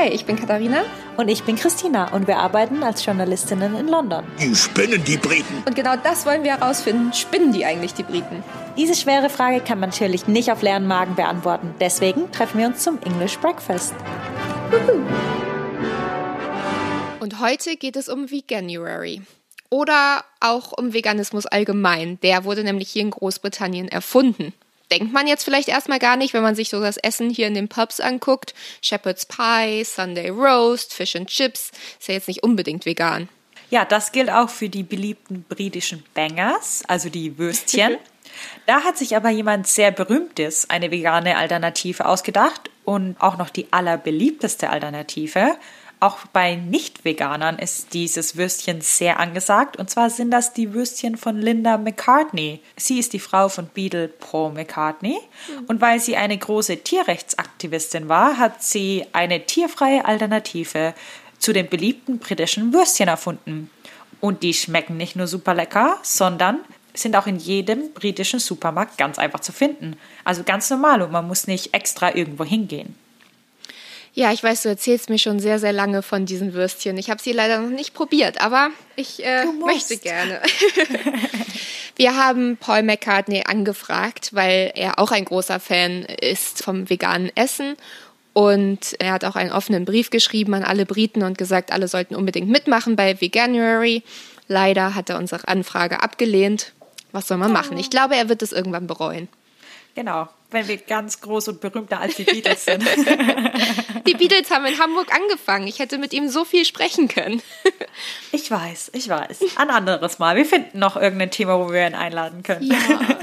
Hi, ich bin Katharina. Und ich bin Christina und wir arbeiten als Journalistinnen in London. Die spinnen die Briten. Und genau das wollen wir herausfinden. Spinnen die eigentlich die Briten? Diese schwere Frage kann man natürlich nicht auf leeren Magen beantworten. Deswegen treffen wir uns zum English Breakfast. Und heute geht es um Veganuary. Oder auch um Veganismus allgemein. Der wurde nämlich hier in Großbritannien erfunden denkt man jetzt vielleicht erstmal gar nicht, wenn man sich so das Essen hier in den Pubs anguckt. Shepherd's Pie, Sunday Roast, Fish and Chips, ist ja jetzt nicht unbedingt vegan. Ja, das gilt auch für die beliebten britischen Bangers, also die Würstchen. da hat sich aber jemand sehr berühmtes eine vegane Alternative ausgedacht und auch noch die allerbeliebteste Alternative. Auch bei Nicht-Veganern ist dieses Würstchen sehr angesagt. Und zwar sind das die Würstchen von Linda McCartney. Sie ist die Frau von Beadle Paul McCartney. Und weil sie eine große Tierrechtsaktivistin war, hat sie eine tierfreie Alternative zu den beliebten britischen Würstchen erfunden. Und die schmecken nicht nur super lecker, sondern sind auch in jedem britischen Supermarkt ganz einfach zu finden. Also ganz normal und man muss nicht extra irgendwo hingehen. Ja, ich weiß, du erzählst mir schon sehr, sehr lange von diesen Würstchen. Ich habe sie leider noch nicht probiert, aber ich äh, möchte gerne. Wir haben Paul McCartney angefragt, weil er auch ein großer Fan ist vom veganen Essen. Und er hat auch einen offenen Brief geschrieben an alle Briten und gesagt, alle sollten unbedingt mitmachen bei Veganuary. Leider hat er unsere Anfrage abgelehnt. Was soll man machen? Ich glaube, er wird es irgendwann bereuen. Genau, wenn wir ganz groß und berühmter als die Beatles sind. Die Beatles haben in Hamburg angefangen. Ich hätte mit ihm so viel sprechen können. Ich weiß, ich weiß. Ein anderes Mal. Wir finden noch irgendein Thema, wo wir ihn einladen können. Ja.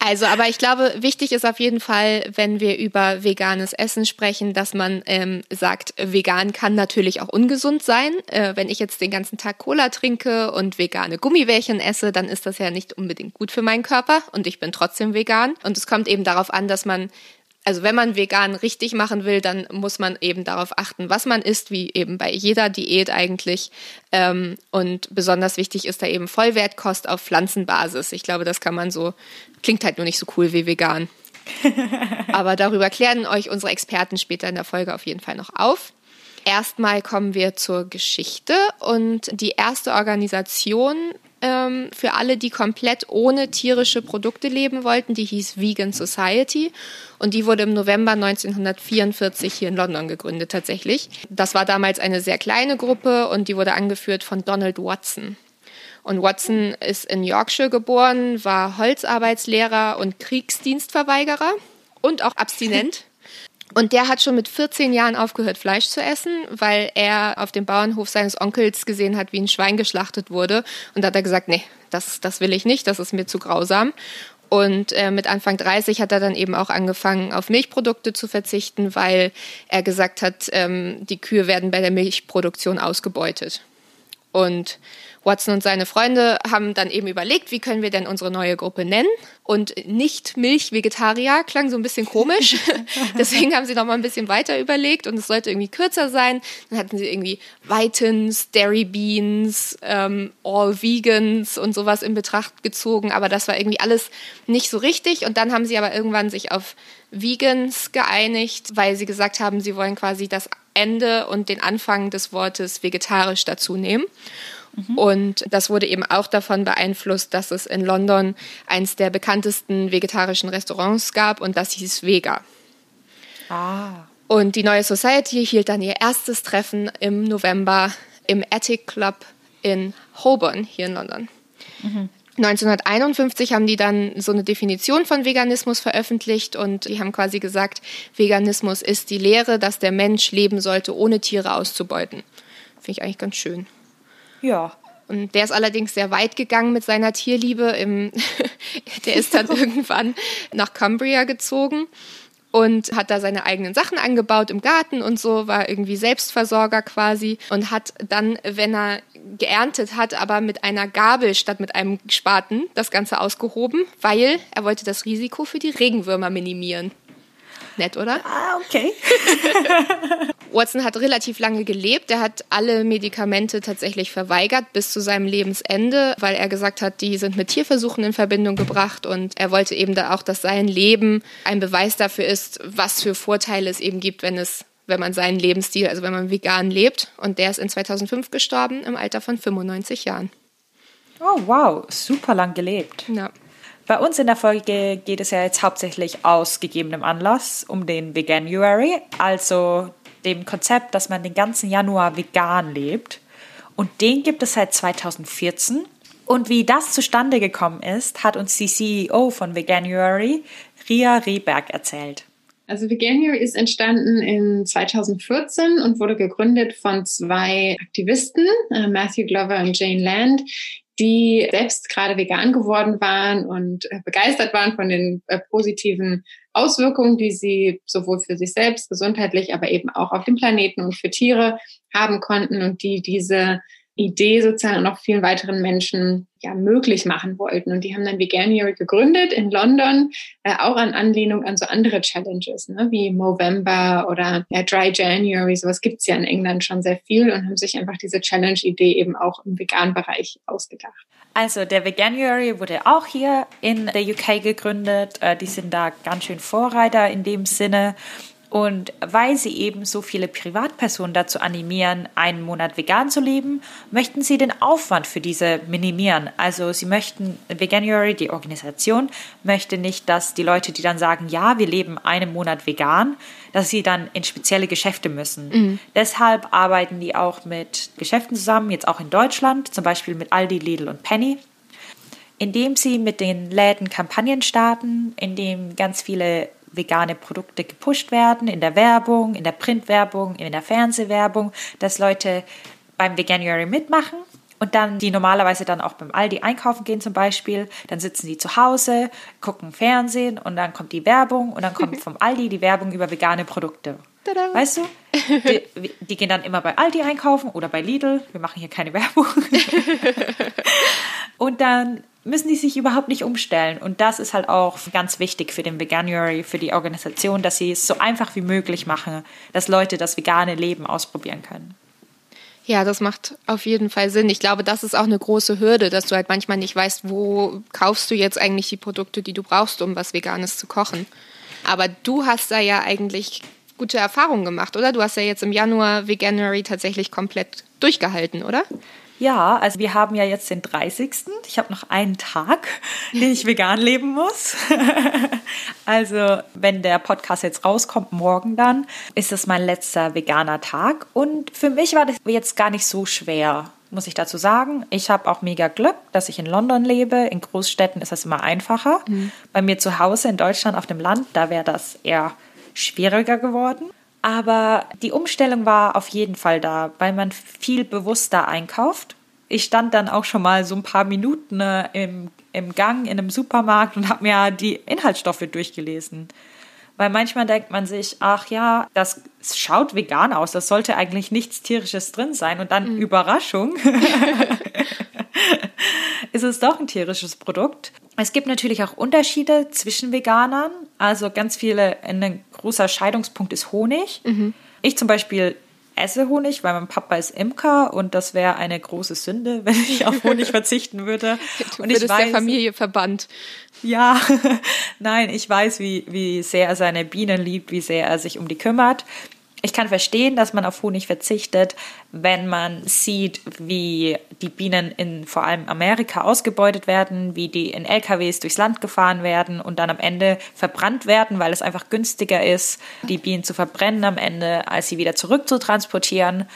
Also, aber ich glaube, wichtig ist auf jeden Fall, wenn wir über veganes Essen sprechen, dass man ähm, sagt, vegan kann natürlich auch ungesund sein. Äh, wenn ich jetzt den ganzen Tag Cola trinke und vegane Gummibärchen esse, dann ist das ja nicht unbedingt gut für meinen Körper und ich bin trotzdem vegan. Und es kommt eben darauf an, dass man also wenn man vegan richtig machen will, dann muss man eben darauf achten, was man isst, wie eben bei jeder Diät eigentlich. Ähm, und besonders wichtig ist da eben Vollwertkost auf Pflanzenbasis. Ich glaube, das kann man so, klingt halt nur nicht so cool wie vegan. Aber darüber klären euch unsere Experten später in der Folge auf jeden Fall noch auf. Erstmal kommen wir zur Geschichte und die erste Organisation ähm, für alle, die komplett ohne tierische Produkte leben wollten. Die hieß Vegan Society und die wurde im November 1944 hier in London gegründet tatsächlich. Das war damals eine sehr kleine Gruppe und die wurde angeführt von Donald Watson. Und Watson ist in Yorkshire geboren, war Holzarbeitslehrer und Kriegsdienstverweigerer und auch abstinent. Und der hat schon mit 14 Jahren aufgehört, Fleisch zu essen, weil er auf dem Bauernhof seines Onkels gesehen hat, wie ein Schwein geschlachtet wurde. Und da hat er gesagt, nee, das, das will ich nicht, das ist mir zu grausam. Und äh, mit Anfang 30 hat er dann eben auch angefangen, auf Milchprodukte zu verzichten, weil er gesagt hat, ähm, die Kühe werden bei der Milchproduktion ausgebeutet. Und Watson und seine Freunde haben dann eben überlegt, wie können wir denn unsere neue Gruppe nennen? Und nicht Milch-Vegetarier klang so ein bisschen komisch. Deswegen haben sie noch mal ein bisschen weiter überlegt und es sollte irgendwie kürzer sein. Dann hatten sie irgendwie Vitins, Dairy Beans, ähm, All Vegans und sowas in Betracht gezogen. Aber das war irgendwie alles nicht so richtig. Und dann haben sie aber irgendwann sich auf Vegans geeinigt, weil sie gesagt haben, sie wollen quasi das Ende und den Anfang des Wortes vegetarisch dazu nehmen. Mhm. Und das wurde eben auch davon beeinflusst, dass es in London eins der bekanntesten vegetarischen Restaurants gab und das hieß Vega. Ah. Und die neue Society hielt dann ihr erstes Treffen im November im Attic Club in Holborn hier in London. Mhm. 1951 haben die dann so eine Definition von Veganismus veröffentlicht und die haben quasi gesagt, Veganismus ist die Lehre, dass der Mensch leben sollte, ohne Tiere auszubeuten. Finde ich eigentlich ganz schön. Ja. Und der ist allerdings sehr weit gegangen mit seiner Tierliebe. Im der ist dann irgendwann nach Cumbria gezogen und hat da seine eigenen Sachen angebaut im Garten und so, war irgendwie Selbstversorger quasi und hat dann, wenn er geerntet hat, aber mit einer Gabel statt mit einem Spaten das Ganze ausgehoben, weil er wollte das Risiko für die Regenwürmer minimieren. Nett, oder? Ah, okay. Watson hat relativ lange gelebt. Er hat alle Medikamente tatsächlich verweigert bis zu seinem Lebensende, weil er gesagt hat, die sind mit Tierversuchen in Verbindung gebracht und er wollte eben da auch, dass sein Leben ein Beweis dafür ist, was für Vorteile es eben gibt, wenn es wenn man seinen Lebensstil, also wenn man vegan lebt. Und der ist in 2005 gestorben im Alter von 95 Jahren. Oh, wow, super lang gelebt. Ja. Bei uns in der Folge geht es ja jetzt hauptsächlich aus gegebenem Anlass um den Veganuary, also dem Konzept, dass man den ganzen Januar vegan lebt. Und den gibt es seit 2014. Und wie das zustande gekommen ist, hat uns die CEO von Veganuary, Ria Rehberg, erzählt. Also Veganuary ist entstanden in 2014 und wurde gegründet von zwei Aktivisten, äh, Matthew Glover und Jane Land, die selbst gerade vegan geworden waren und äh, begeistert waren von den äh, positiven Auswirkungen, die sie sowohl für sich selbst gesundheitlich, aber eben auch auf dem Planeten und für Tiere haben konnten und die diese Idee sozusagen noch vielen weiteren Menschen ja möglich machen wollten. Und die haben dann Veganuary gegründet in London, äh, auch an Anlehnung an so andere Challenges, ne, wie Movember oder ja, Dry January. Sowas gibt's ja in England schon sehr viel und haben sich einfach diese Challenge-Idee eben auch im veganen Bereich ausgedacht. Also der Veganuary wurde auch hier in der UK gegründet. Äh, die sind da ganz schön Vorreiter in dem Sinne. Und weil sie eben so viele Privatpersonen dazu animieren, einen Monat vegan zu leben, möchten sie den Aufwand für diese minimieren. Also sie möchten, Veganuary, die Organisation, möchte nicht, dass die Leute, die dann sagen, ja, wir leben einen Monat vegan, dass sie dann in spezielle Geschäfte müssen. Mhm. Deshalb arbeiten die auch mit Geschäften zusammen, jetzt auch in Deutschland, zum Beispiel mit Aldi, Lidl und Penny indem sie mit den Läden Kampagnen starten, indem ganz viele vegane Produkte gepusht werden in der Werbung, in der Printwerbung, in der Fernsehwerbung, dass Leute beim Veganuary mitmachen und dann die normalerweise dann auch beim Aldi einkaufen gehen zum Beispiel, dann sitzen die zu Hause, gucken Fernsehen und dann kommt die Werbung und dann kommt vom Aldi die Werbung über vegane Produkte. Tada. Weißt du? Die, die, gehen dann immer bei Aldi einkaufen oder bei Lidl. Wir machen hier keine Werbung. und dann müssen die sich überhaupt nicht umstellen. Und das ist halt auch ganz wichtig für den Veganuary, für die Organisation, dass sie es so einfach wie möglich machen, dass Leute das vegane Leben ausprobieren können. Ja, das macht auf jeden Fall Sinn. Ich glaube, das ist auch eine große Hürde, dass du halt manchmal nicht weißt, wo kaufst du jetzt eigentlich die Produkte, die du brauchst, um was Veganes zu kochen. Aber du hast da ja eigentlich gute Erfahrungen gemacht, oder? Du hast ja jetzt im Januar Veganuary tatsächlich komplett durchgehalten, oder? Ja, also wir haben ja jetzt den 30. Ich habe noch einen Tag, den ich vegan leben muss. also wenn der Podcast jetzt rauskommt, morgen dann, ist das mein letzter veganer Tag. Und für mich war das jetzt gar nicht so schwer, muss ich dazu sagen. Ich habe auch mega Glück, dass ich in London lebe. In Großstädten ist das immer einfacher. Mhm. Bei mir zu Hause in Deutschland auf dem Land, da wäre das eher schwieriger geworden. Aber die Umstellung war auf jeden Fall da, weil man viel bewusster einkauft. Ich stand dann auch schon mal so ein paar Minuten äh, im, im Gang in einem Supermarkt und habe mir die Inhaltsstoffe durchgelesen. Weil manchmal denkt man sich, ach ja, das schaut vegan aus, das sollte eigentlich nichts tierisches drin sein. Und dann mhm. Überraschung, ist es doch ein tierisches Produkt. Es gibt natürlich auch Unterschiede zwischen Veganern. Also ganz viele, ein großer Scheidungspunkt ist Honig. Mhm. Ich zum Beispiel esse Honig, weil mein Papa ist Imker und das wäre eine große Sünde, wenn ich auf Honig verzichten würde. Du und ich weiß, der Familie verbannt. Ja, nein, ich weiß, wie, wie sehr er seine Bienen liebt, wie sehr er sich um die kümmert ich kann verstehen, dass man auf Honig verzichtet, wenn man sieht, wie die Bienen in vor allem Amerika ausgebeutet werden, wie die in LKWs durchs Land gefahren werden und dann am Ende verbrannt werden, weil es einfach günstiger ist, die Bienen zu verbrennen am Ende, als sie wieder zurück zu transportieren.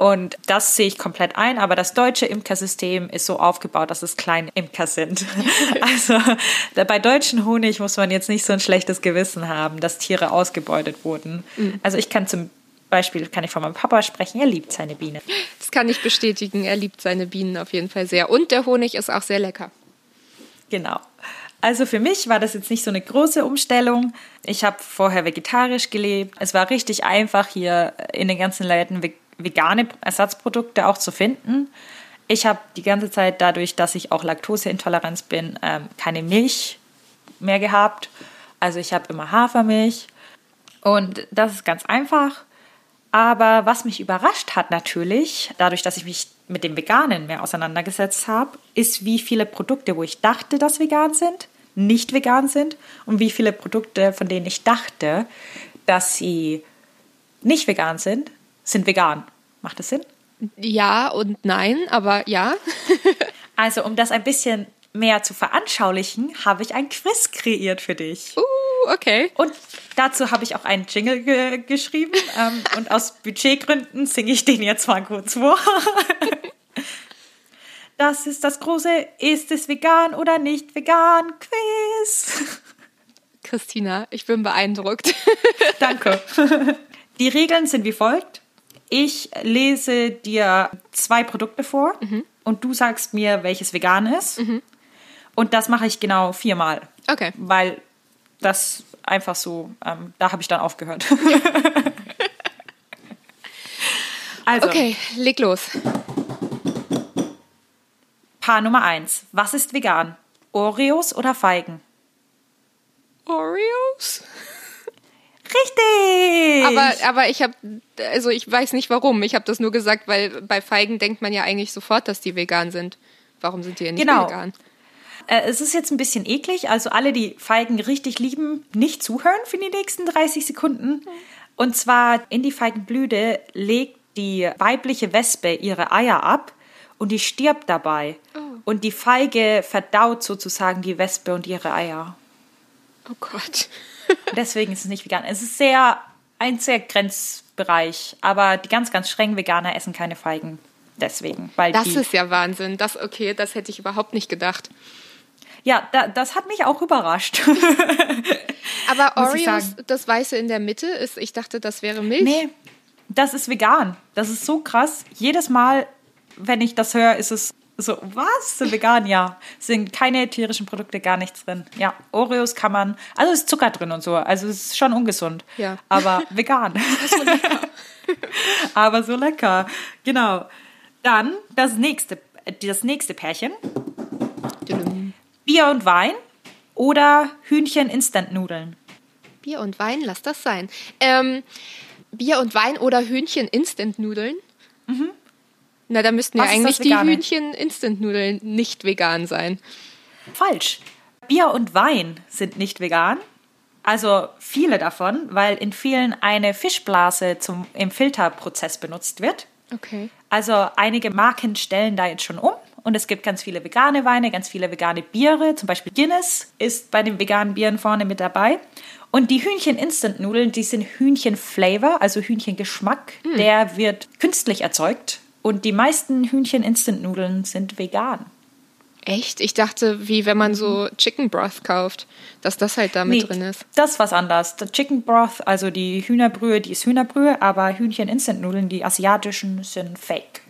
Und das sehe ich komplett ein, aber das deutsche Imkersystem ist so aufgebaut, dass es kleine Imker sind. Also bei deutschen Honig muss man jetzt nicht so ein schlechtes Gewissen haben, dass Tiere ausgebeutet wurden. Mhm. Also ich kann zum Beispiel, kann ich von meinem Papa sprechen, er liebt seine Bienen. Das kann ich bestätigen, er liebt seine Bienen auf jeden Fall sehr. Und der Honig ist auch sehr lecker. Genau. Also für mich war das jetzt nicht so eine große Umstellung. Ich habe vorher vegetarisch gelebt. Es war richtig einfach hier in den ganzen Läden vegane Ersatzprodukte auch zu finden. Ich habe die ganze Zeit dadurch, dass ich auch Laktoseintoleranz bin, ähm, keine Milch mehr gehabt. Also ich habe immer Hafermilch und das ist ganz einfach. Aber was mich überrascht hat natürlich, dadurch, dass ich mich mit dem Veganen mehr auseinandergesetzt habe, ist, wie viele Produkte, wo ich dachte, dass vegan sind, nicht vegan sind und wie viele Produkte, von denen ich dachte, dass sie nicht vegan sind, sind vegan. Macht das Sinn? Ja und nein, aber ja. Also, um das ein bisschen mehr zu veranschaulichen, habe ich ein Quiz kreiert für dich. Uh, okay. Und dazu habe ich auch einen Jingle ge geschrieben. ähm, und aus Budgetgründen singe ich den jetzt mal kurz vor. das ist das große Ist es vegan oder nicht vegan Quiz. Christina, ich bin beeindruckt. Danke. Die Regeln sind wie folgt. Ich lese dir zwei Produkte vor Mhm. und du sagst mir, welches vegan ist. Und das mache ich genau viermal. Okay. Weil das einfach so, ähm, da habe ich dann aufgehört. also, Okay, leg los. Paar Nummer eins. Was ist vegan? Oreos oder Feigen? Oreos? Richtig! Aber, aber ich habe, also ich weiß nicht warum. Ich habe das nur gesagt, weil bei Feigen denkt man ja eigentlich sofort, dass die vegan sind. Warum sind die denn nicht Genau. vegan? Äh, es ist jetzt ein bisschen eklig, also alle, die Feigen richtig lieben, nicht zuhören für die nächsten 30 Sekunden. Und zwar in die Feigenblüte legt die weibliche Wespe ihre Eier ab und die stirbt dabei. Und die Feige verdaut sozusagen die Wespe und ihre Eier. Oh Gott. Deswegen ist es nicht vegan. Es ist sehr ein sehr Grenzbereich, aber die ganz, ganz strengen Veganer essen keine Feigen. Deswegen, weil Das ist ja Wahnsinn. Das, okay, das hätte ich überhaupt nicht gedacht. ja, da, das hat mich auch überrascht. Aber Oreos, das Weiße in der Mitte, ist, ich dachte, das wäre Milch. Nee, das ist vegan. Das ist so krass. Jedes Mal, wenn ich das höre, ist es so, was? Sind vegan? Ja. Sind keine tierischen Produkte, gar nichts drin. Ja, Oreos kann man, also ist Zucker drin und so. Also es ist schon ungesund. Ja. Aber vegan. Aber so lecker. Genau. Dann das nächste, das nächste Pärchen. Bier und Wein oder Hühnchen-Instant-Nudeln. Bier und Wein, lass das sein. Ähm, Bier und Wein oder Hühnchen-Instant-Nudeln? Na, da müssten ja. Was eigentlich die? Hühnchen-Instant-Nudeln nicht vegan sein. Falsch. Bier und Wein sind nicht vegan. Also viele davon, weil in vielen eine Fischblase zum, im Filterprozess benutzt wird. Okay. Also einige Marken stellen da jetzt schon um und es gibt ganz viele vegane Weine, ganz viele vegane Biere. Zum Beispiel Guinness ist bei den veganen Bieren vorne mit dabei. Und die Hühnchen-Instant-Nudeln, die sind Hühnchen-Flavor, also Hühnchengeschmack. Der wird künstlich erzeugt. Und die meisten Hühnchen-Instant-Nudeln sind vegan. Echt? Ich dachte, wie wenn man so Chicken Broth kauft, dass das halt da mit Nee, drin ist. Das ist was anderes. Der Chicken Broth, also die Hühnerbrühe, die ist Hühnerbrühe, aber Hühnchen-Instant-Nudeln, die asiatischen, sind fake.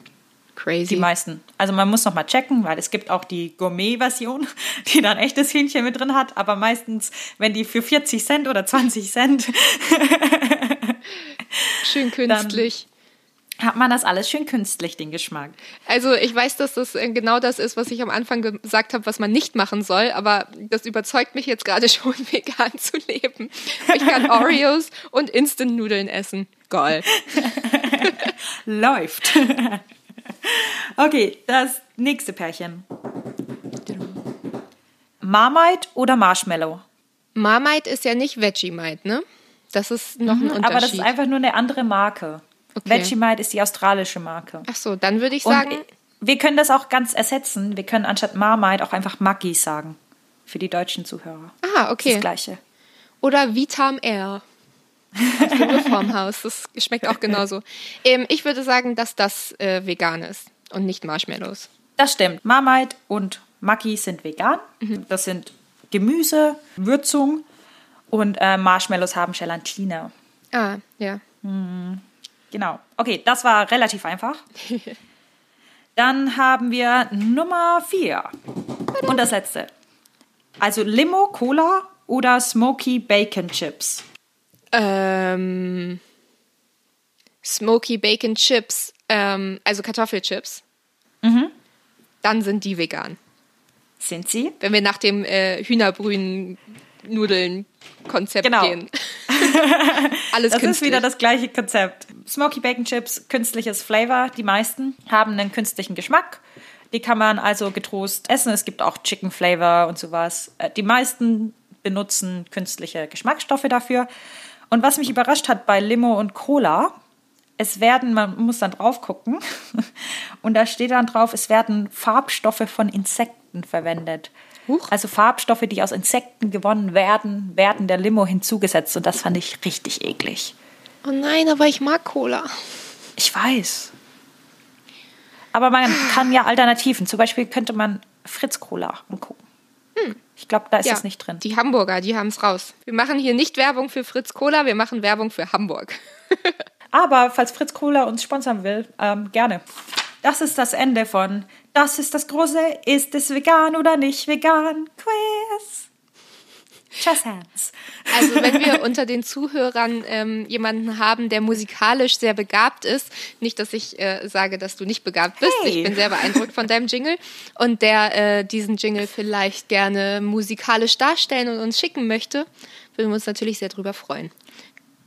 Crazy. Die meisten. Also man muss noch mal checken, weil es gibt auch die Gourmet-Version, die dann echtes Hühnchen mit drin hat. Aber meistens, wenn die für 40 Cent oder 20 Cent, Schön künstlich. Hat man das alles schön künstlich, den Geschmack. Also ich weiß, dass das äh, genau das ist, was ich am Anfang gesagt habe, was man nicht machen soll, aber das überzeugt mich jetzt gerade schon, vegan zu leben. Ich kann Oreos und Instant-Nudeln essen. Geil. Läuft. okay, das nächste Pärchen. Marmite oder Marshmallow? Marmite ist ja nicht Vegemite, ne? Das ist noch ein Unterschied. Mhm, Aber das ist einfach nur eine andere Marke. Okay. Vegemite ist die australische Marke. Ach so, dann würde ich Und sagen, wir können das auch ganz ersetzen. Wir können anstatt Marmite auch einfach Maggi sagen. Für die deutschen Zuhörer. ah, Das okay. Gleiche. Oder Vitam Air. Reformhaus. Das schmeckt auch genauso. Ähm, ich würde sagen, dass das äh, vegan ist und nicht Marshmallows. Das stimmt. Marmite und Maggi sind vegan. Mhm. Das sind Gemüse, Würzung und äh, Marshmallows haben Gelatine. Ah, ja. Genau. Okay, das war relativ einfach. Dann haben wir Nummer vier. Und das letzte. Also Limo, Cola oder Smoky Bacon Chips. Ähm, Smoky Bacon Chips, ähm, also Kartoffelchips. Mhm. Dann sind die vegan. Sind sie? Wenn wir nach dem äh, Hühnerbrühen-Nudeln-Konzept Genau. gehen. Alles Das ist künstlich. wieder das gleiche Konzept. Smoky Bacon Chips, künstliches Flavor. Die meisten haben einen künstlichen Geschmack. Die kann man also getrost essen. Es gibt auch Chicken Flavor und sowas. Äh, Die meisten benutzen künstliche Geschmacksstoffe dafür. Und was mich überrascht hat bei Limo und Cola, es werden, man muss dann drauf gucken, und da steht dann drauf, es werden Farbstoffe von Insekten verwendet. Huch. Also Farbstoffe, die aus Insekten gewonnen werden, werden der Limo hinzugesetzt. Und das fand ich richtig eklig. Oh nein, aber ich mag Cola. Ich weiß. Aber man kann ja Alternativen. Zum Beispiel könnte man Fritz Cola angucken. Hm. Ich glaube, da ist ja, es nicht drin. Die Hamburger, die haben es raus. Wir machen hier nicht Werbung für Fritz Cola, wir machen Werbung für Hamburg. Aber falls Fritz Cola uns sponsern will, ähm, gerne. Das ist das Ende von Das ist das große Ist es vegan oder nicht vegan Quiz. Chess Hands. Also wenn wir unter den Zuhörern ähm, jemanden haben, der musikalisch sehr begabt ist, nicht, dass ich äh, sage, dass du nicht begabt bist, hey. ich bin sehr beeindruckt von deinem Jingle und der äh, diesen Jingle vielleicht gerne musikalisch darstellen und uns schicken möchte, würden wir uns natürlich sehr drüber freuen.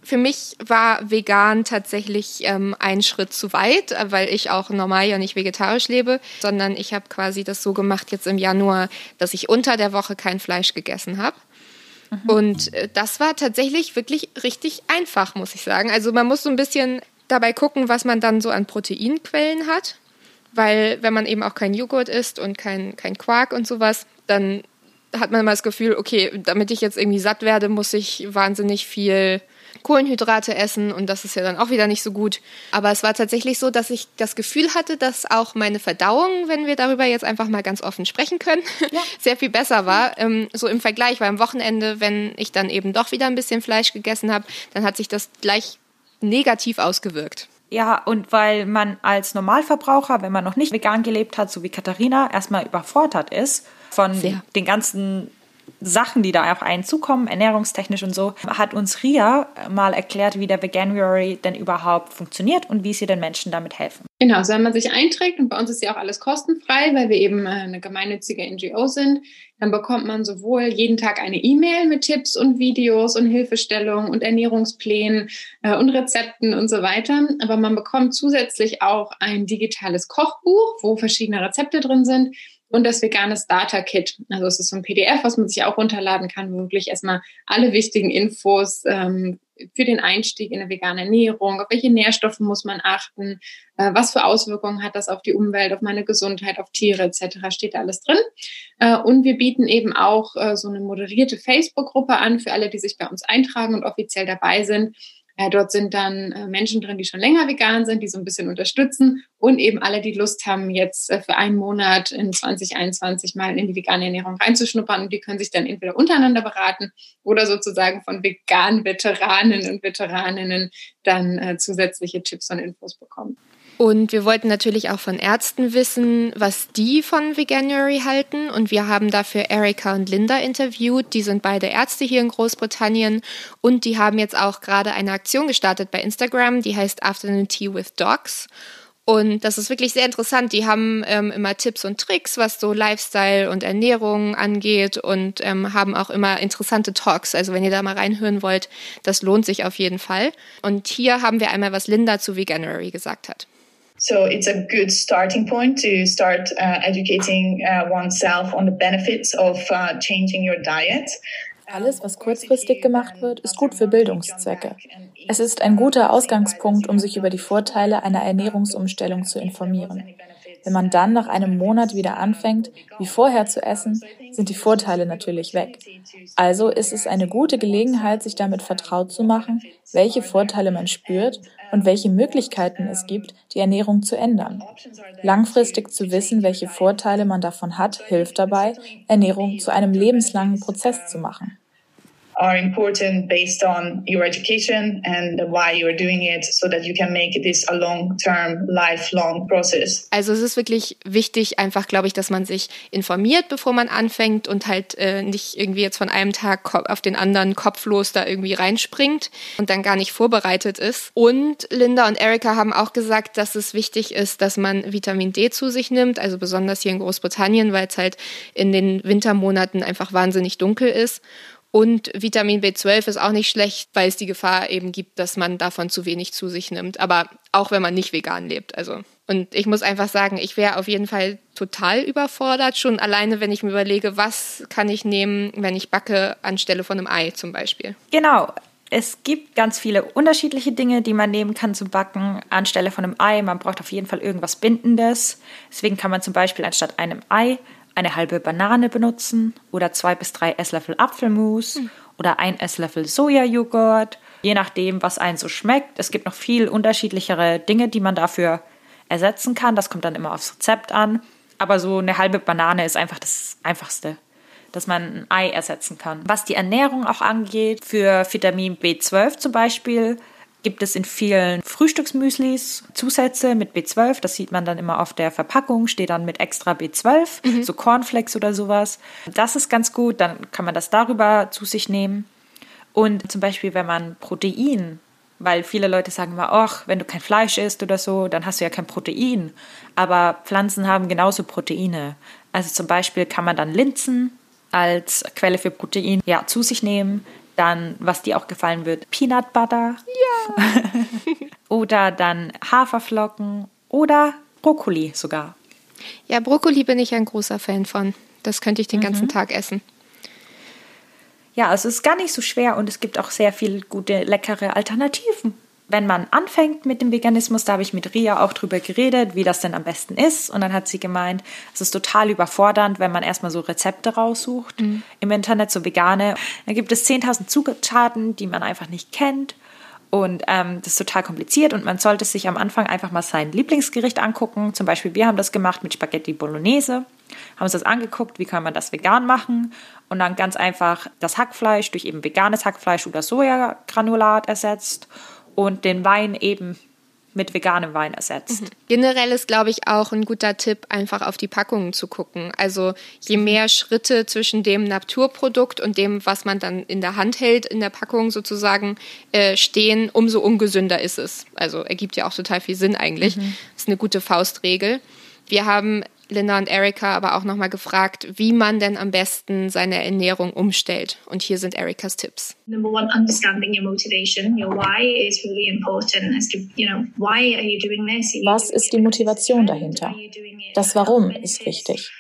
Für mich war vegan tatsächlich ähm, ein Schritt zu weit, weil ich auch normal ja nicht vegetarisch lebe, sondern ich habe quasi das so gemacht jetzt im Januar, dass ich unter der Woche kein Fleisch gegessen habe Mhm. Und äh, das war tatsächlich wirklich richtig einfach, muss ich sagen. Also man muss so ein bisschen dabei gucken, was man dann so an Proteinquellen hat. Weil wenn man eben auch kein Joghurt isst und kein, kein Quark und sowas, dann hat man immer das Gefühl, okay, damit ich jetzt irgendwie satt werde, muss ich wahnsinnig viel Kohlenhydrate essen und das ist ja dann auch wieder nicht so gut. Aber es war tatsächlich so, dass ich das Gefühl hatte, dass auch meine Verdauung, wenn wir darüber jetzt einfach mal ganz offen sprechen können, ja. sehr viel besser war. Ähm, so im Vergleich, weil am Wochenende, wenn ich dann eben doch wieder ein bisschen Fleisch gegessen habe, dann hat sich das gleich negativ ausgewirkt. Ja, und weil man als Normalverbraucher, wenn man noch nicht vegan gelebt hat, so wie Katharina, erstmal überfordert ist von Sehr. den ganzen Sachen, die da auf einen zukommen, ernährungstechnisch und so, hat uns Ria mal erklärt, wie der Veganuary denn überhaupt funktioniert und wie sie den Menschen damit helfen. Genau, so wenn man sich einträgt und bei uns ist ja auch alles kostenfrei, weil wir eben äh, eine gemeinnützige NGO sind, dann bekommt man sowohl jeden Tag eine E-Mail mit Tipps und Videos und Hilfestellungen und Ernährungsplänen äh, und Rezepten und so weiter. Aber man bekommt zusätzlich auch ein digitales Kochbuch, wo verschiedene Rezepte drin sind und das vegane Starter Kit. Also es ist so ein PDF, was man sich auch runterladen kann, wo wirklich erstmal alle wichtigen Infos ähm, für den Einstieg in eine vegane Ernährung, auf welche Nährstoffe muss man achten, äh, was für Auswirkungen hat das auf die Umwelt, auf meine Gesundheit, auf Tiere etc. steht da alles drin. Äh, und wir bieten eben auch äh, so eine moderierte Facebook-Gruppe an für alle, die sich bei uns eintragen und offiziell dabei sind, äh, dort sind dann äh, Menschen drin, die schon länger vegan sind, die so ein bisschen unterstützen und eben alle, die Lust haben, jetzt äh, für einen Monat in 2021 mal in die vegane Ernährung reinzuschnuppern und die können sich dann entweder untereinander beraten oder sozusagen von veganen Veteranen und Veteraninnen dann äh, zusätzliche Tipps und Infos bekommen. Und wir wollten natürlich auch von Ärzten wissen, was die von Veganuary halten. Und wir haben dafür Erika und Linda interviewt. Die sind beide Ärzte hier in Großbritannien. Und die haben jetzt auch gerade eine Aktion gestartet bei Instagram, die heißt Afternoon Tea with Dogs. Und das ist wirklich sehr interessant. Die haben ähm, immer Tipps und Tricks, was so Lifestyle und Ernährung angeht und ähm, haben auch immer interessante Talks. Also wenn ihr da mal reinhören wollt, das lohnt sich auf jeden Fall. Und hier haben wir einmal, was Linda zu Veganuary gesagt hat. So it's a good starting point to start uh, educating uh, oneself on the benefits of uh, changing your diet. Alles, was kurzfristig gemacht wird, ist gut für Bildungszwecke. Es ist ein guter Ausgangspunkt, um sich über die Vorteile einer Ernährungsumstellung zu informieren. Wenn man dann nach einem Monat wieder anfängt, wie vorher zu essen, sind die Vorteile natürlich weg. Also ist es eine gute Gelegenheit, sich damit vertraut zu machen, welche Vorteile man spürt und welche Möglichkeiten es gibt, die Ernährung zu ändern. Langfristig zu wissen, welche Vorteile man davon hat, hilft dabei, Ernährung zu einem lebenslangen Prozess zu machen are important based on your education and why you're doing it so that you can make this a long-term, lifelong process. Also es ist wirklich wichtig, einfach glaube ich, dass man sich informiert, bevor man anfängt und halt äh, nicht irgendwie jetzt von einem Tag auf den anderen kopflos da irgendwie reinspringt und dann gar nicht vorbereitet ist. Und Linda und Erika haben auch gesagt, dass es wichtig ist, dass man Vitamin D zu sich nimmt, also besonders hier in Großbritannien, weil es halt in den Wintermonaten einfach wahnsinnig dunkel ist. Und Vitamin B12 ist auch nicht schlecht, weil es die Gefahr eben gibt, dass man davon zu wenig zu sich nimmt. Aber auch wenn man nicht vegan lebt. Also. Und ich muss einfach sagen, ich wäre auf jeden Fall total überfordert, schon alleine, wenn ich mir überlege, was kann ich nehmen, wenn ich backe, anstelle von einem Ei zum Beispiel. Genau. Es gibt ganz viele unterschiedliche Dinge, die man nehmen kann zum Backen anstelle von einem Ei. Man braucht auf jeden Fall irgendwas Bindendes. Deswegen kann man zum Beispiel anstatt einem Ei eine halbe Banane benutzen oder zwei bis drei Esslöffel Apfelmus mhm. oder ein Esslöffel Sojajoghurt, je nachdem, was einen so schmeckt. Es gibt noch viel unterschiedlichere Dinge, die man dafür ersetzen kann. Das kommt dann immer aufs Rezept an. Aber so eine halbe Banane ist einfach das Einfachste dass man ein Ei ersetzen kann. Was die Ernährung auch angeht, für Vitamin B12 zum Beispiel, gibt es in vielen Frühstücksmüslis Zusätze mit B12. Das sieht man dann immer auf der Verpackung, steht dann mit extra B12, mhm. so Cornflakes oder sowas. Das ist ganz gut, dann kann man das darüber zu sich nehmen. Und zum Beispiel, wenn man Protein, weil viele Leute sagen immer, ach, wenn du kein Fleisch isst oder so, dann hast du ja kein Protein. Aber Pflanzen haben genauso Proteine. Also zum Beispiel kann man dann Linsen als Quelle für Protein ja, zu sich nehmen. Dann, was dir auch gefallen wird, Peanut Butter. Ja. oder dann Haferflocken oder Brokkoli sogar. Ja, Brokkoli bin ich ein großer Fan von. Das könnte ich den mhm. ganzen Tag essen. Ja, also es ist gar nicht so schwer und es gibt auch sehr viele gute, leckere Alternativen wenn man anfängt mit dem Veganismus, da habe ich mit Ria auch drüber geredet, wie das denn am besten ist. Und dann hat sie gemeint, es ist total überfordernd, wenn man erstmal so Rezepte raussucht mhm. im Internet, so vegane. Dann gibt es 10.000 Zutaten, die man einfach nicht kennt. Und ähm, das ist total kompliziert und man sollte sich am Anfang einfach mal sein Lieblingsgericht angucken. Zum Beispiel, wir haben das gemacht mit Spaghetti Bolognese, haben uns das angeguckt, wie kann man das vegan machen und dann ganz einfach das Hackfleisch durch eben veganes Hackfleisch oder Sojagranulat ersetzt und den Wein eben mit veganem Wein ersetzt. Mhm. Generell ist, glaube ich, auch ein guter Tipp, einfach auf die Packungen zu gucken. Also je mehr Schritte zwischen dem Naturprodukt und dem, was man dann in der Hand hält, in der Packung sozusagen äh, stehen, umso ungesünder ist es. Also ergibt ja auch total viel Sinn eigentlich. Mhm. Das ist eine gute Faustregel. Wir haben Linda und Erika aber auch nochmal gefragt, wie man denn am besten seine Ernährung umstellt. Und hier sind Erikas Tipps. Number one, understanding your motivation. Your why is really important. As to, you know, why are you doing this? Was ist die Motivation dahinter? Das Warum ist wichtig.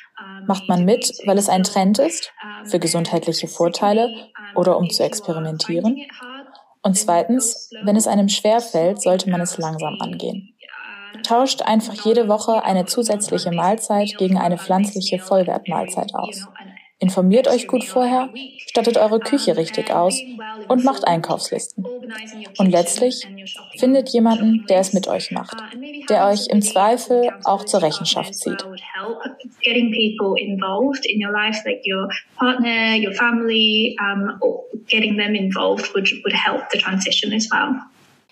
Macht man mit, weil es ein Trend ist, für gesundheitliche Vorteile oder um zu experimentieren? Und zweitens, wenn es einem schwerfällt, sollte man es langsam angehen. Tauscht einfach jede Woche eine zusätzliche Mahlzeit gegen eine pflanzliche Vollwertmahlzeit aus. Informiert euch gut vorher, stattet eure Küche richtig aus und macht Einkaufslisten. Und letztlich findet jemanden, der es mit euch macht, der euch im Zweifel auch zur Rechenschaft zieht. Getting people involved in your life, like your partner, your family, um, getting them involved would, would help transition as.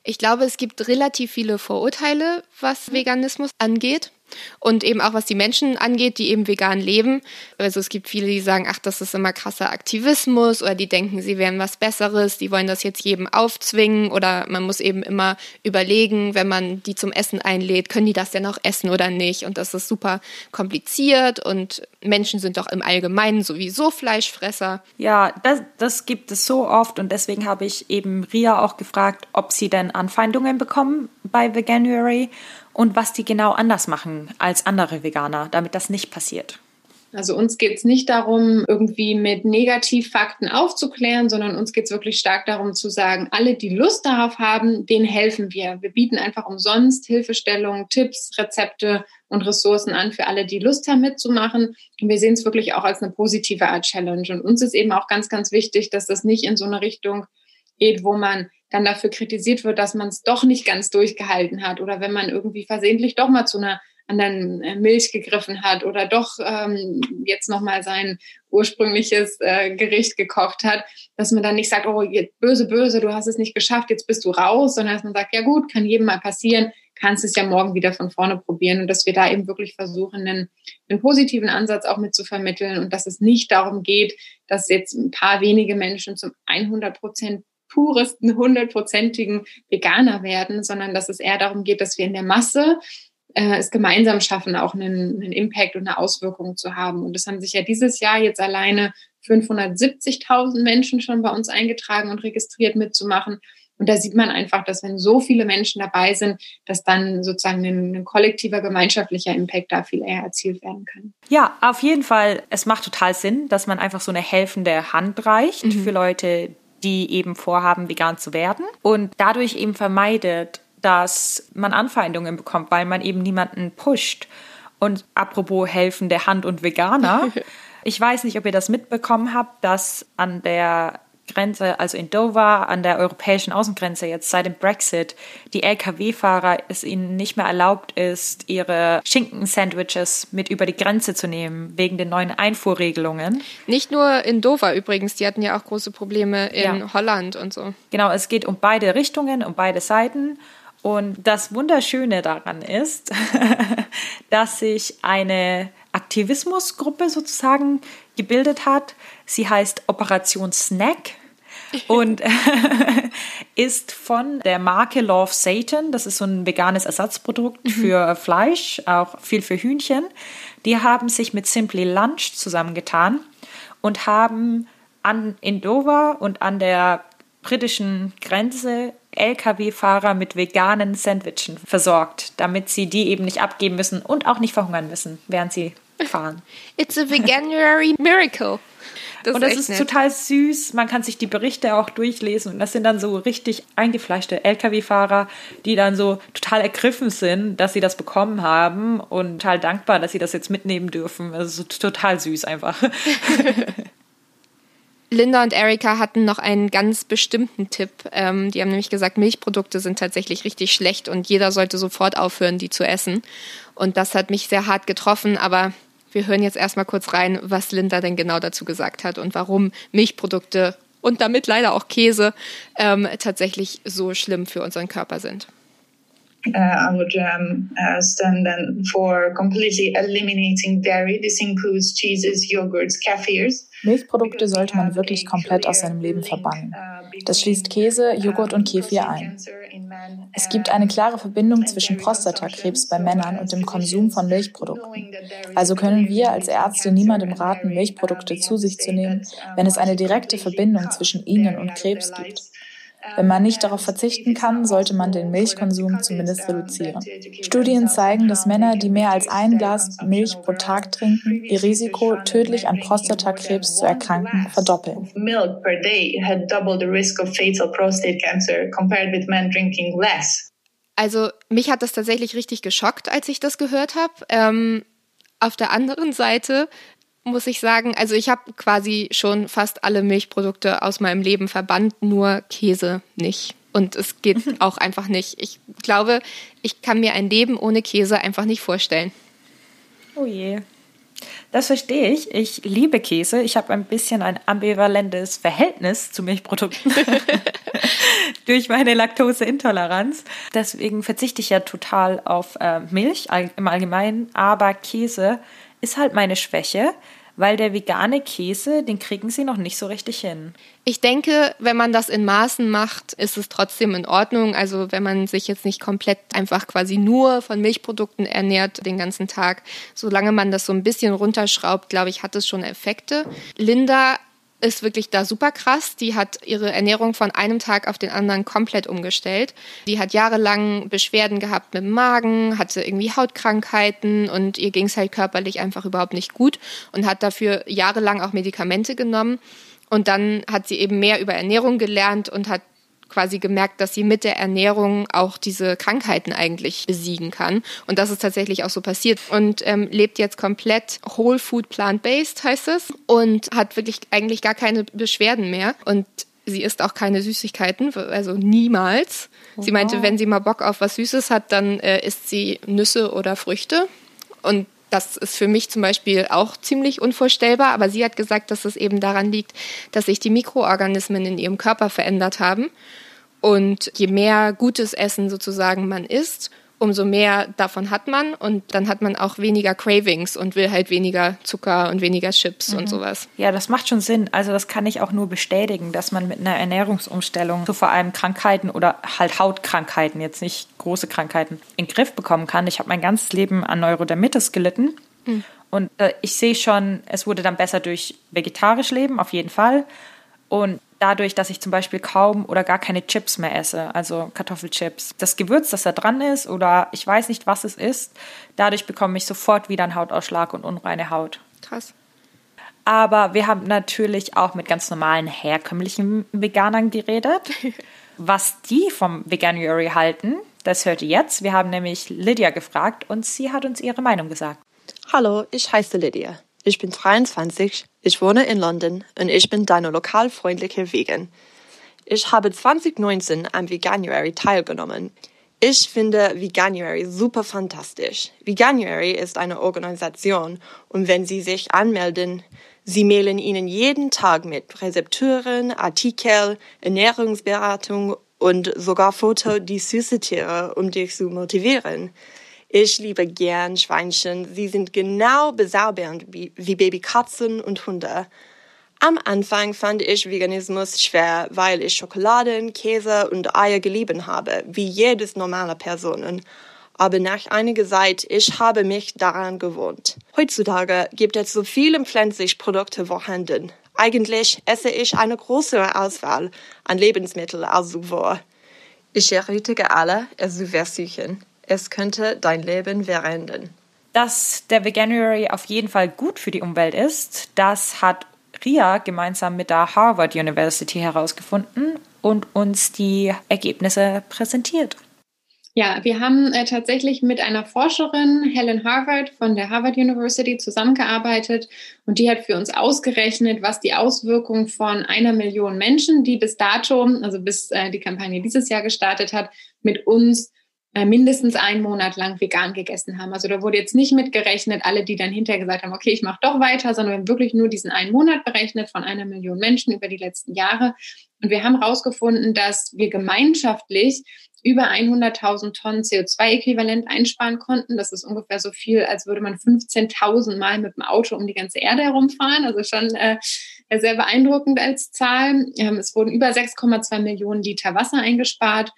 Ich glaube, es gibt relativ viele Vorurteile, was Veganismus angeht und eben auch was die Menschen angeht, die eben vegan leben. Also es gibt viele, die sagen, ach, das ist immer krasser Aktivismus oder die denken, sie wären was Besseres, die wollen das jetzt jedem aufzwingen oder man muss eben immer überlegen, wenn man die zum Essen einlädt, können die das denn auch essen oder nicht? Und das ist super kompliziert und Menschen sind doch im Allgemeinen sowieso Fleischfresser. Ja, das, das gibt es so oft und deswegen habe ich eben Ria auch gefragt, ob sie denn Anfeindungen bekommen bei Veganuary und was die genau anders machen als andere Veganer, damit das nicht passiert. Also uns geht es nicht darum, irgendwie mit Negativfakten aufzuklären, sondern uns geht es wirklich stark darum zu sagen, alle, die Lust darauf haben, denen helfen wir. Wir bieten einfach umsonst Hilfestellungen, Tipps, Rezepte und Ressourcen an für alle, die Lust haben mitzumachen. Und wir sehen es wirklich auch als eine positive Art Challenge. Und uns ist eben auch ganz, ganz wichtig, dass das nicht in so eine Richtung geht, wo man dann dafür kritisiert wird, dass man es doch nicht ganz durchgehalten hat oder wenn man irgendwie versehentlich doch mal zu einer anderen äh, Milch gegriffen hat oder doch ähm, jetzt nochmal sein ursprüngliches äh, Gericht gekocht hat, dass man dann nicht sagt, oh, jetzt böse, böse, du hast es nicht geschafft, jetzt bist du raus, sondern dass man sagt, ja gut, kann jedem mal passieren, kannst es ja morgen wieder von vorne probieren und dass wir da eben wirklich versuchen, einen, einen positiven Ansatz auch mit zu vermitteln und dass es nicht darum geht, dass jetzt ein paar wenige Menschen zum 100 Prozent puresten, hundertprozentigen Veganer werden, sondern dass es eher darum geht, dass wir in der Masse äh, es gemeinsam schaffen, auch einen, einen Impact und eine Auswirkung zu haben. Und es haben sich ja dieses Jahr jetzt alleine 570.000 Menschen schon bei uns eingetragen und registriert mitzumachen. Und da sieht man einfach, dass wenn so viele Menschen dabei sind, dass dann sozusagen ein, ein, kollektiver, gemeinschaftlicher Impact da viel eher erzielt werden kann. Ja, auf jeden Fall. Es macht total Sinn, dass man einfach so eine helfende Hand reicht mhm. für Leute, die eben vorhaben, vegan zu werden und dadurch eben vermeidet, dass man Anfeindungen bekommt, weil man eben niemanden pusht. Und apropos helfende Hand und Veganer, ich weiß nicht, ob ihr das mitbekommen habt, dass an der Grenze, also in Dover, an der europäischen Außengrenze jetzt seit dem Brexit, die Lkw-Fahrer es ihnen nicht mehr erlaubt ist, ihre Schinken-Sandwiches mit über die Grenze zu nehmen, wegen den neuen Einfuhrregelungen. Nicht nur in Dover übrigens, die hatten ja auch große Probleme in ja. Holland und so. Genau, es geht um beide Richtungen, um beide Seiten. Und das Wunderschöne daran ist, dass sich eine Aktivismusgruppe sozusagen gebildet hat. Sie heißt Operation Snack und ist von der Marke Love Satan. Das ist so ein veganes Ersatzprodukt mhm. für Fleisch, auch viel für Hühnchen. Die haben sich mit Simply Lunch zusammengetan und haben an, in Dover und an der britischen Grenze Lkw-Fahrer mit veganen Sandwichen versorgt, damit sie die eben nicht abgeben müssen und auch nicht verhungern müssen, während sie fahren. It's a veganuary miracle. Das und das ist, ist total süß. Man kann sich die Berichte auch durchlesen. Und das sind dann so richtig eingefleischte Lkw-Fahrer, die dann so total ergriffen sind, dass sie das bekommen haben und total dankbar, dass sie das jetzt mitnehmen dürfen. Also total süß einfach. Linda und Erika hatten noch einen ganz bestimmten Tipp. Ähm, die haben nämlich gesagt, Milchprodukte sind tatsächlich richtig schlecht und jeder sollte sofort aufhören, die zu essen. Und das hat mich sehr hart getroffen, aber wir hören jetzt erstmal kurz rein, was Linda denn genau dazu gesagt hat und warum Milchprodukte und damit leider auch Käse ähm, tatsächlich so schlimm für unseren Körper sind. Uh, would um, uh, stand then for completely eliminating dairy. This includes cheeses, yogurts, kefirs. Milchprodukte sollte man wirklich komplett aus seinem Leben verbannen. Das schließt Käse, Joghurt und Kefir ein. Es gibt eine klare Verbindung zwischen Prostatakrebs bei Männern und dem Konsum von Milchprodukten. Also können wir als Ärzte niemandem raten, Milchprodukte zu sich zu nehmen, wenn es eine direkte Verbindung zwischen ihnen und Krebs gibt. Wenn man nicht darauf verzichten kann, sollte man den Milchkonsum zumindest reduzieren. Studien zeigen, dass Männer, die mehr als ein Glas Milch pro Tag trinken, ihr Risiko, tödlich an Prostatakrebs zu erkranken, verdoppeln. Also mich hat das tatsächlich richtig geschockt, als ich das gehört habe. Ähm, auf der anderen Seite muss ich sagen. Also ich habe quasi schon fast alle Milchprodukte aus meinem Leben verbannt, nur Käse nicht. Und es geht auch einfach nicht. Ich glaube, ich kann mir ein Leben ohne Käse einfach nicht vorstellen. Oh je. Das verstehe ich. Ich liebe Käse. Ich habe ein bisschen ein ambivalentes Verhältnis zu Milchprodukten durch meine Laktoseintoleranz. Deswegen verzichte ich ja total auf äh, Milch im Allgemeinen. Aber Käse ist halt meine Schwäche, weil der vegane Käse, den kriegen sie noch nicht so richtig hin. Ich denke, wenn man das in Maßen macht, ist es trotzdem in Ordnung. Also wenn man sich jetzt nicht komplett einfach quasi nur von Milchprodukten ernährt den ganzen Tag, solange man das so ein bisschen runterschraubt, glaube ich, hat es schon Effekte. Linda ist wirklich da super krass. Die hat ihre Ernährung von einem Tag auf den anderen komplett umgestellt. Die hat jahrelang Beschwerden gehabt mit dem Magen, hatte irgendwie Hautkrankheiten und ihr ging es halt körperlich einfach überhaupt nicht gut und hat dafür jahrelang auch Medikamente genommen. Und dann hat sie eben mehr über Ernährung gelernt und hat quasi gemerkt, dass sie mit der Ernährung auch diese Krankheiten eigentlich besiegen kann. Und das ist tatsächlich auch so passiert. Und ähm, lebt jetzt komplett Whole Food Plant-Based, heißt es. Und hat wirklich eigentlich gar keine Beschwerden mehr. Und sie isst auch keine Süßigkeiten, also niemals. Oh, sie meinte, wenn sie mal Bock auf was Süßes hat, dann äh, isst sie Nüsse oder Früchte. Und das ist für mich zum Beispiel auch ziemlich unvorstellbar, aber sie hat gesagt, dass es eben daran liegt, dass sich die Mikroorganismen in ihrem Körper verändert haben. Und je mehr gutes Essen sozusagen man isst, umso mehr davon hat man und dann hat man auch weniger Cravings und will halt weniger Zucker und weniger Chips mhm. und sowas. Ja, das macht schon Sinn. Also das kann ich auch nur bestätigen, dass man mit einer Ernährungsumstellung so vor allem Krankheiten oder halt Hautkrankheiten, jetzt nicht große Krankheiten, in den Griff bekommen kann. Ich habe mein ganzes Leben an Neurodermitis gelitten. Mhm. Und äh, ich sehe schon, es wurde dann besser durch vegetarisch Leben, auf jeden Fall. Und dadurch, dass ich zum Beispiel kaum oder gar keine Chips mehr esse, also Kartoffelchips. Das Gewürz, das da dran ist oder ich weiß nicht, was es ist, dadurch bekomme ich sofort wieder einen Hautausschlag und unreine Haut. Krass. Aber wir haben natürlich auch mit ganz normalen, herkömmlichen Veganern geredet. Was die vom Veganuary halten, das hört ihr jetzt. Wir haben nämlich Lydia gefragt und sie hat uns ihre Meinung gesagt. Hallo, ich heiße Lydia. Ich bin 23, ich wohne in London und ich bin deine lokalfreundliche Vegan. Ich habe 2019 am Veganuary teilgenommen. Ich finde Veganuary super fantastisch. Veganuary ist eine Organisation und wenn Sie sich anmelden, Sie mailen Ihnen jeden Tag mit Rezepturen, Artikel, Ernährungsberatung und sogar Foto die süße Tiere, um dich zu motivieren. Ich liebe gern Schweinchen. Sie sind genau besaubernd wie, Babykatzen und Hunde. Am Anfang fand ich Veganismus schwer, weil ich Schokoladen, Käse und Eier geliebt habe, wie jedes normale Person. Aber nach einiger Zeit, ich habe mich daran gewohnt. Heutzutage gibt es so viele pflanzliche Produkte vorhanden. Eigentlich esse ich eine größere Auswahl an Lebensmitteln als zuvor. Ich ermutige alle, es zu versuchen. Es könnte dein Leben verändern. Dass der Veganuary auf jeden Fall gut für die Umwelt ist, das hat Ria gemeinsam mit der Harvard University herausgefunden und uns die Ergebnisse präsentiert. Ja, wir haben äh, tatsächlich mit einer Forscherin, Helen Harvard von der Harvard University, zusammengearbeitet und die hat für uns ausgerechnet, was die Auswirkungen von einer Million Menschen, die bis dato, also bis äh, die Kampagne dieses Jahr gestartet hat, mit uns äh, mindestens einen Monat lang vegan gegessen haben. Also da wurde jetzt nicht mitgerechnet, alle, die dann hinterher gesagt haben, okay, ich mache doch weiter, sondern wir haben wirklich nur diesen einen Monat berechnet von einer Million Menschen über die letzten Jahre. Und wir haben herausgefunden, dass wir gemeinschaftlich über 100.000 Tonnen CO2-Äquivalent einsparen konnten. Das ist ungefähr so viel, als würde man 15.000 Mal mit dem Auto um die ganze Erde herumfahren. Also schon äh, sehr beeindruckend als Zahl. Ähm, es wurden über 6,2 Millionen Liter Wasser eingespart.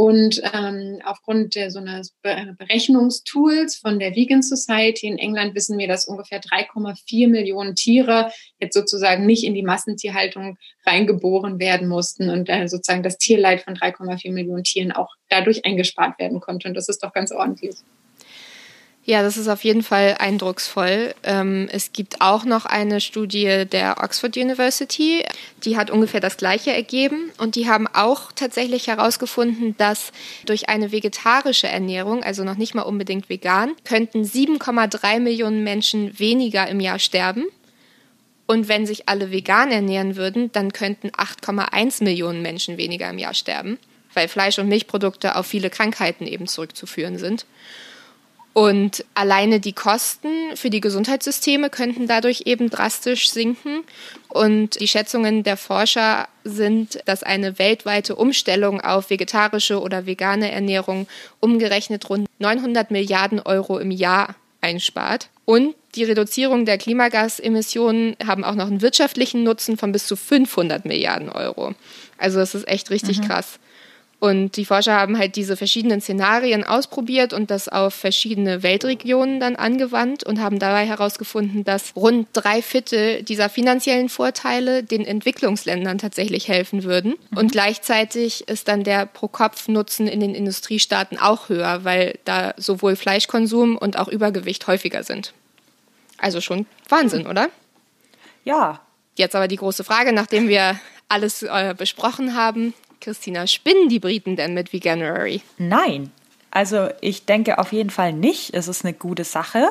Und ähm, aufgrund der, so eines Berechnungstools von der Vegan Society in England wissen wir, dass ungefähr 3,4 Millionen Tiere jetzt sozusagen nicht in die Massentierhaltung reingeboren werden mussten und äh, sozusagen das Tierleid von 3,4 Millionen Tieren auch dadurch eingespart werden konnte. Und das ist doch ganz ordentlich. Ja, das ist auf jeden Fall eindrucksvoll. Ähm, es gibt auch noch eine Studie der Oxford University, die hat ungefähr das gleiche ergeben und die haben auch tatsächlich herausgefunden, dass durch eine vegetarische Ernährung, also noch nicht mal unbedingt vegan, könnten 7,3 Millionen Menschen weniger im Jahr sterben. Und wenn sich alle vegan ernähren würden, dann könnten 8,1 Millionen Menschen weniger im Jahr sterben, weil Fleisch- und Milchprodukte auf viele Krankheiten eben zurückzuführen sind. Und alleine die Kosten für die Gesundheitssysteme könnten dadurch eben drastisch sinken. Und die Schätzungen der Forscher sind, dass eine weltweite Umstellung auf vegetarische oder vegane Ernährung umgerechnet rund 900 Milliarden Euro im Jahr einspart. Und die Reduzierung der Klimagasemissionen haben auch noch einen wirtschaftlichen Nutzen von bis zu 500 Milliarden Euro. Also das ist echt richtig mhm. krass. Und die Forscher haben halt diese verschiedenen Szenarien ausprobiert und das auf verschiedene Weltregionen dann angewandt und haben dabei herausgefunden, dass rund drei Viertel dieser finanziellen Vorteile den Entwicklungsländern tatsächlich helfen würden. Mhm. Und gleichzeitig ist dann der Pro-Kopf-Nutzen in den Industriestaaten auch höher, weil da sowohl Fleischkonsum und auch Übergewicht häufiger sind. Also schon Wahnsinn, oder? Ja. Jetzt aber die große Frage, nachdem wir alles äh, besprochen haben, Christina, spinnen die Briten denn mit Veganuary? Nein. Also ich denke auf jeden Fall nicht. Es ist eine gute Sache,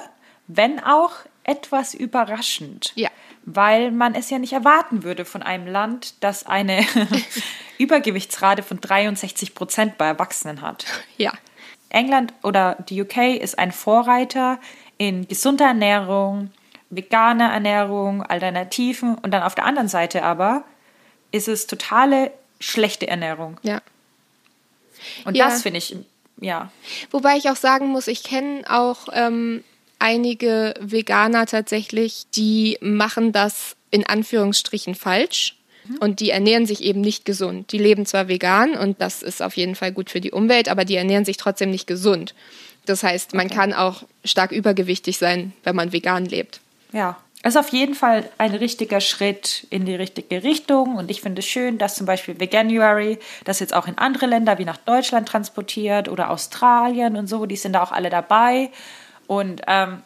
wenn auch etwas überraschend. Ja. Weil man es ja nicht erwarten würde von einem Land, das eine Übergewichtsrate von 63 Prozent bei Erwachsenen hat. Ja. England oder die UK ist ein Vorreiter in gesunder Ernährung, veganer Ernährung, Alternativen und dann auf der anderen Seite aber ist es totale schlechte Ernährung. Ja. Und ja. das finde ich, ja. Wobei ich auch sagen muss, ich kenne auch ähm, einige Veganer tatsächlich, die machen das in Anführungsstrichen falsch. Mhm. Und die ernähren sich eben nicht gesund. Die leben zwar vegan und das ist auf jeden Fall gut für die Umwelt, aber die ernähren sich trotzdem nicht gesund. Das heißt, man okay. kann auch stark übergewichtig sein, wenn man vegan lebt. Ja, ist auf jeden Fall ein richtiger Schritt in die richtige Richtung und ich finde es schön, dass zum Beispiel Veganuary das jetzt auch in andere Länder wie nach Deutschland transportiert oder Australien und so, die sind da auch alle dabei und ähm,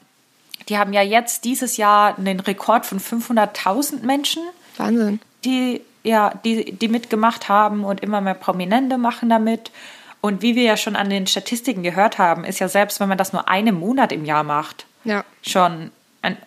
Die haben ja jetzt dieses Jahr einen Rekord von 500.000 Menschen. Wahnsinn. Die, ja, die, die mitgemacht haben und immer mehr Prominente machen damit. Und wie wir ja schon an den Statistiken gehört haben, ist ja selbst, wenn man das nur einen Monat im Jahr macht, ja. schon ein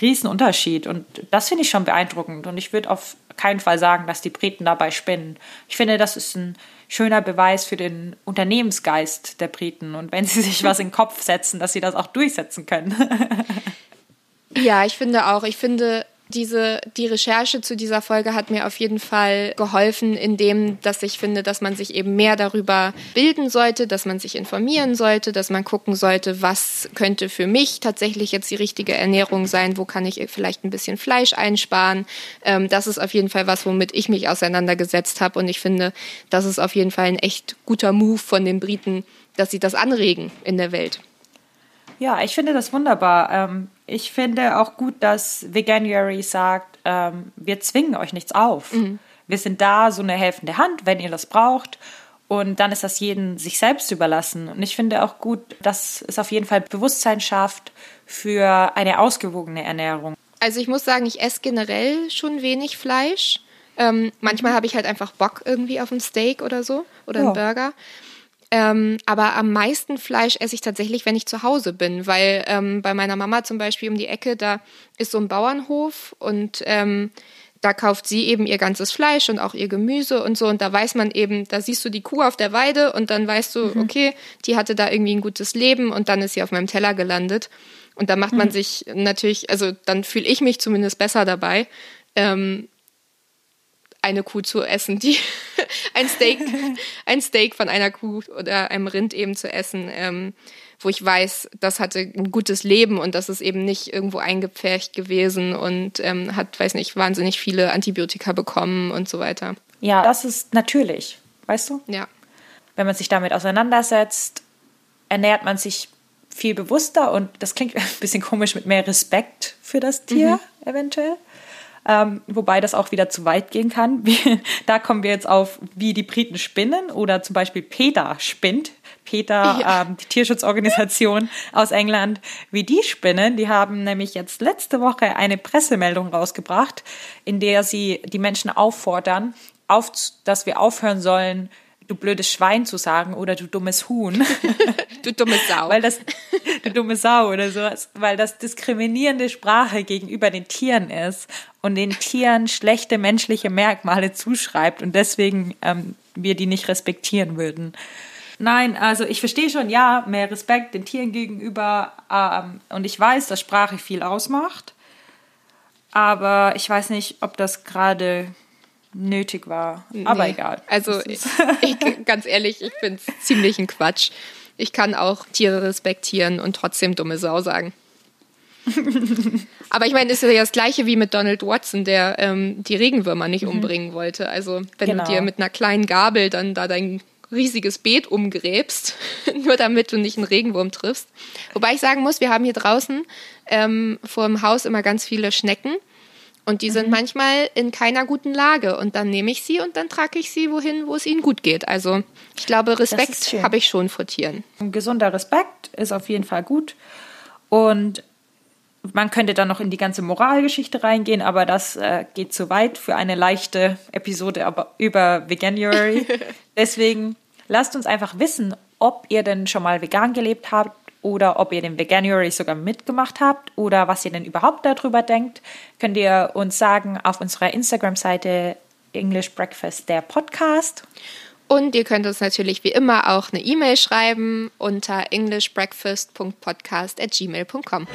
Riesenunterschied. Und das finde ich schon beeindruckend. Und ich würde auf keinen Fall sagen, dass die Briten dabei spinnen. Ich finde, das ist ein schöner Beweis für den Unternehmensgeist der Briten. Und wenn sie sich was in den Kopf setzen, dass sie das auch durchsetzen können. ja, ich finde auch. Ich finde, diese, die Recherche zu dieser Folge hat mir auf jeden Fall geholfen, indem, dass ich finde, dass man sich eben mehr darüber bilden sollte, dass man sich informieren sollte, dass man gucken sollte, was könnte für mich tatsächlich jetzt die richtige Ernährung sein, wo kann ich vielleicht ein bisschen Fleisch einsparen. Ähm, das ist auf jeden Fall was, womit ich mich auseinandergesetzt habe und ich finde, das ist auf jeden Fall ein echt guter Move von den Briten, dass sie das anregen in der Welt. Ja, ich finde das wunderbar. Ähm, ich finde auch gut, dass Veganuary sagt, ähm, wir zwingen euch nichts auf. Mhm. Wir sind da, so eine helfende Hand, wenn ihr das braucht. Und dann ist das jedem sich selbst überlassen. Und ich finde auch gut, dass es auf jeden Fall Bewusstsein schafft für eine ausgewogene Ernährung. Also ich muss sagen, ich esse generell schon wenig Fleisch. Ähm, manchmal habe ich halt einfach Bock irgendwie auf ein Steak oder so oder ja. einen Burger. Ähm, aber am meisten Fleisch esse ich tatsächlich, wenn ich zu Hause bin, weil ähm, bei meiner Mama zum Beispiel um die Ecke, da ist so ein Bauernhof und ähm, da kauft sie eben ihr ganzes Fleisch und auch ihr Gemüse und so. Und da weiß man eben, da siehst du die Kuh auf der Weide und dann weißt du, mhm. okay, die hatte da irgendwie ein gutes Leben und dann ist sie auf meinem Teller gelandet. Und da macht man mhm. sich natürlich, also dann fühle ich mich zumindest besser dabei, ähm, eine Kuh zu essen, die ein Steak, ein Steak von einer Kuh oder einem Rind eben zu essen, ähm, wo ich weiß, das hatte ein gutes Leben und das ist eben nicht irgendwo eingepfercht gewesen und ähm, hat, weiß nicht, wahnsinnig viele Antibiotika bekommen und so weiter. Ja, das ist natürlich, weißt du? Ja. Wenn man sich damit auseinandersetzt, ernährt man sich viel bewusster und das klingt ein bisschen komisch mit mehr Respekt für das Tier mhm. eventuell ähm, wobei das auch wieder zu weit gehen kann. da kommen wir jetzt auf, wie die Briten spinnen oder zum Beispiel PETA spinnt. PETA, ja. ähm, die Tierschutzorganisation aus England, wie die spinnen. Die haben nämlich jetzt letzte Woche eine Pressemeldung rausgebracht, in der sie die Menschen auffordern, auf, dass wir aufhören sollen, du blödes Schwein zu sagen oder du dummes Huhn. du dumme Sau. weil das, du dumme Sau oder sowas, weil das diskriminierende Sprache gegenüber den Tieren ist und den Tieren schlechte menschliche Merkmale zuschreibt und deswegen ähm, wir die nicht respektieren würden. Nein, also ich verstehe schon, ja, mehr Respekt den Tieren gegenüber ähm, und ich weiß, dass Sprache viel ausmacht, aber ich weiß nicht, ob das gerade nötig war. Aber nee. egal. Also ich, ganz ehrlich, ich finde es ziemlich ein Quatsch. Ich kann auch Tiere respektieren und trotzdem dumme Sau sagen. Aber ich meine, es ist ja das gleiche wie mit Donald Watson, der ähm, die Regenwürmer nicht mhm. umbringen wollte. Also wenn genau. du dir mit einer kleinen Gabel dann da dein riesiges Beet umgräbst, nur damit du nicht einen Regenwurm triffst. Wobei ich sagen muss, wir haben hier draußen ähm, vor dem Haus immer ganz viele Schnecken. Und die sind mhm. manchmal in keiner guten Lage. Und dann nehme ich sie und dann trage ich sie wohin, wo es ihnen gut geht. Also ich glaube, Respekt habe ich schon vor Tieren. Ein gesunder Respekt ist auf jeden Fall gut. Und man könnte dann noch in die ganze Moralgeschichte reingehen, aber das äh, geht zu weit für eine leichte Episode über Veganuary. Deswegen lasst uns einfach wissen, ob ihr denn schon mal vegan gelebt habt oder ob ihr den Veganuary sogar mitgemacht habt oder was ihr denn überhaupt darüber denkt, könnt ihr uns sagen auf unserer Instagram-Seite English Breakfast der Podcast. Und ihr könnt uns natürlich wie immer auch eine E-Mail schreiben unter englishbreakfast.podcast at gmail.com.